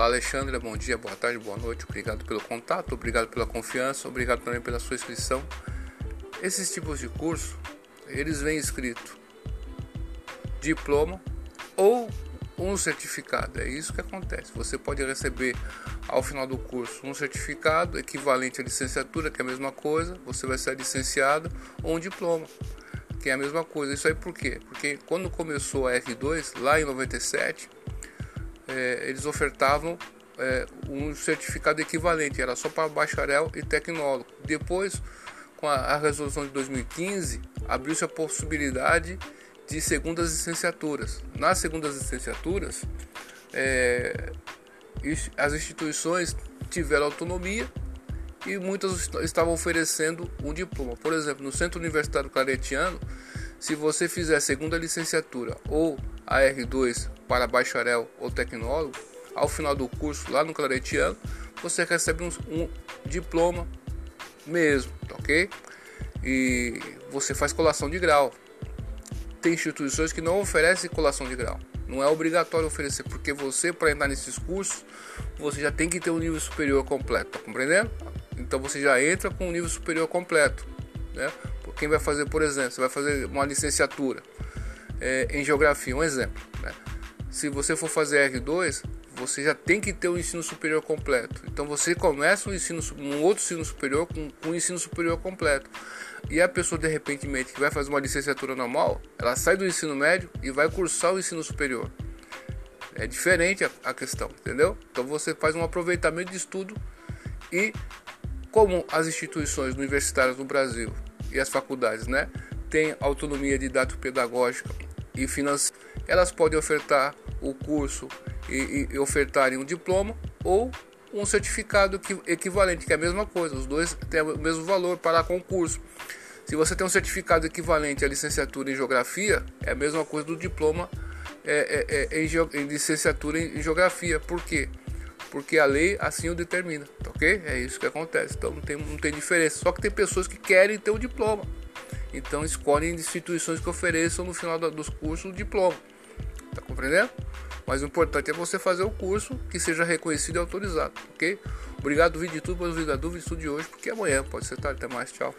Olá Alexandre, bom dia, boa tarde, boa noite, obrigado pelo contato, obrigado pela confiança, obrigado também pela sua inscrição. Esses tipos de curso, eles vêm escrito diploma ou um certificado. É isso que acontece. Você pode receber ao final do curso um certificado equivalente à licenciatura, que é a mesma coisa, você vai ser licenciado, ou um diploma, que é a mesma coisa. Isso aí por quê? Porque quando começou a R2, lá em 97, é, eles ofertavam é, um certificado equivalente, era só para bacharel e tecnólogo. Depois, com a, a resolução de 2015, abriu-se a possibilidade de segundas licenciaturas. Nas segundas licenciaturas, é, as instituições tiveram autonomia e muitas estavam oferecendo um diploma. Por exemplo, no Centro Universitário Claretiano, se você fizer segunda licenciatura ou a R2 para bacharel ou tecnólogo, ao final do curso lá no Claretiano, você recebe um, um diploma mesmo, tá ok? E você faz colação de grau. Tem instituições que não oferecem colação de grau. Não é obrigatório oferecer, porque você, para entrar nesses cursos, você já tem que ter um nível superior completo, tá compreendendo? Então você já entra com um nível superior completo, né? Quem vai fazer, por exemplo, você vai fazer uma licenciatura é, em geografia, um exemplo. Né? Se você for fazer R2, você já tem que ter o um ensino superior completo. Então você começa um, ensino, um outro ensino superior com, com um ensino superior completo. E a pessoa de repente que vai fazer uma licenciatura normal, ela sai do ensino médio e vai cursar o ensino superior. É diferente a, a questão, entendeu? Então você faz um aproveitamento de estudo e como as instituições universitárias no Brasil e as faculdades, né, têm autonomia didático-pedagógica e financeira, elas podem ofertar o curso e, e, ofertarem um diploma ou um certificado equivalente, que é a mesma coisa, os dois têm o mesmo valor para concurso. Se você tem um certificado equivalente à licenciatura em geografia, é a mesma coisa do diploma é, é, é, em, em, licenciatura em, geografia. Por quê? Porque a lei assim o determina, tá ok? É isso que acontece. Então não tem, não tem diferença. Só que tem pessoas que querem ter o diploma. Então escolhem instituições que ofereçam no final dos cursos o diploma. Tá compreendendo? Mas o importante é você fazer o curso que seja reconhecido e autorizado, ok? Obrigado, vídeo de tudo, mas vídeo da dúvida, estude hoje, porque amanhã pode ser tarde. Até mais, tchau.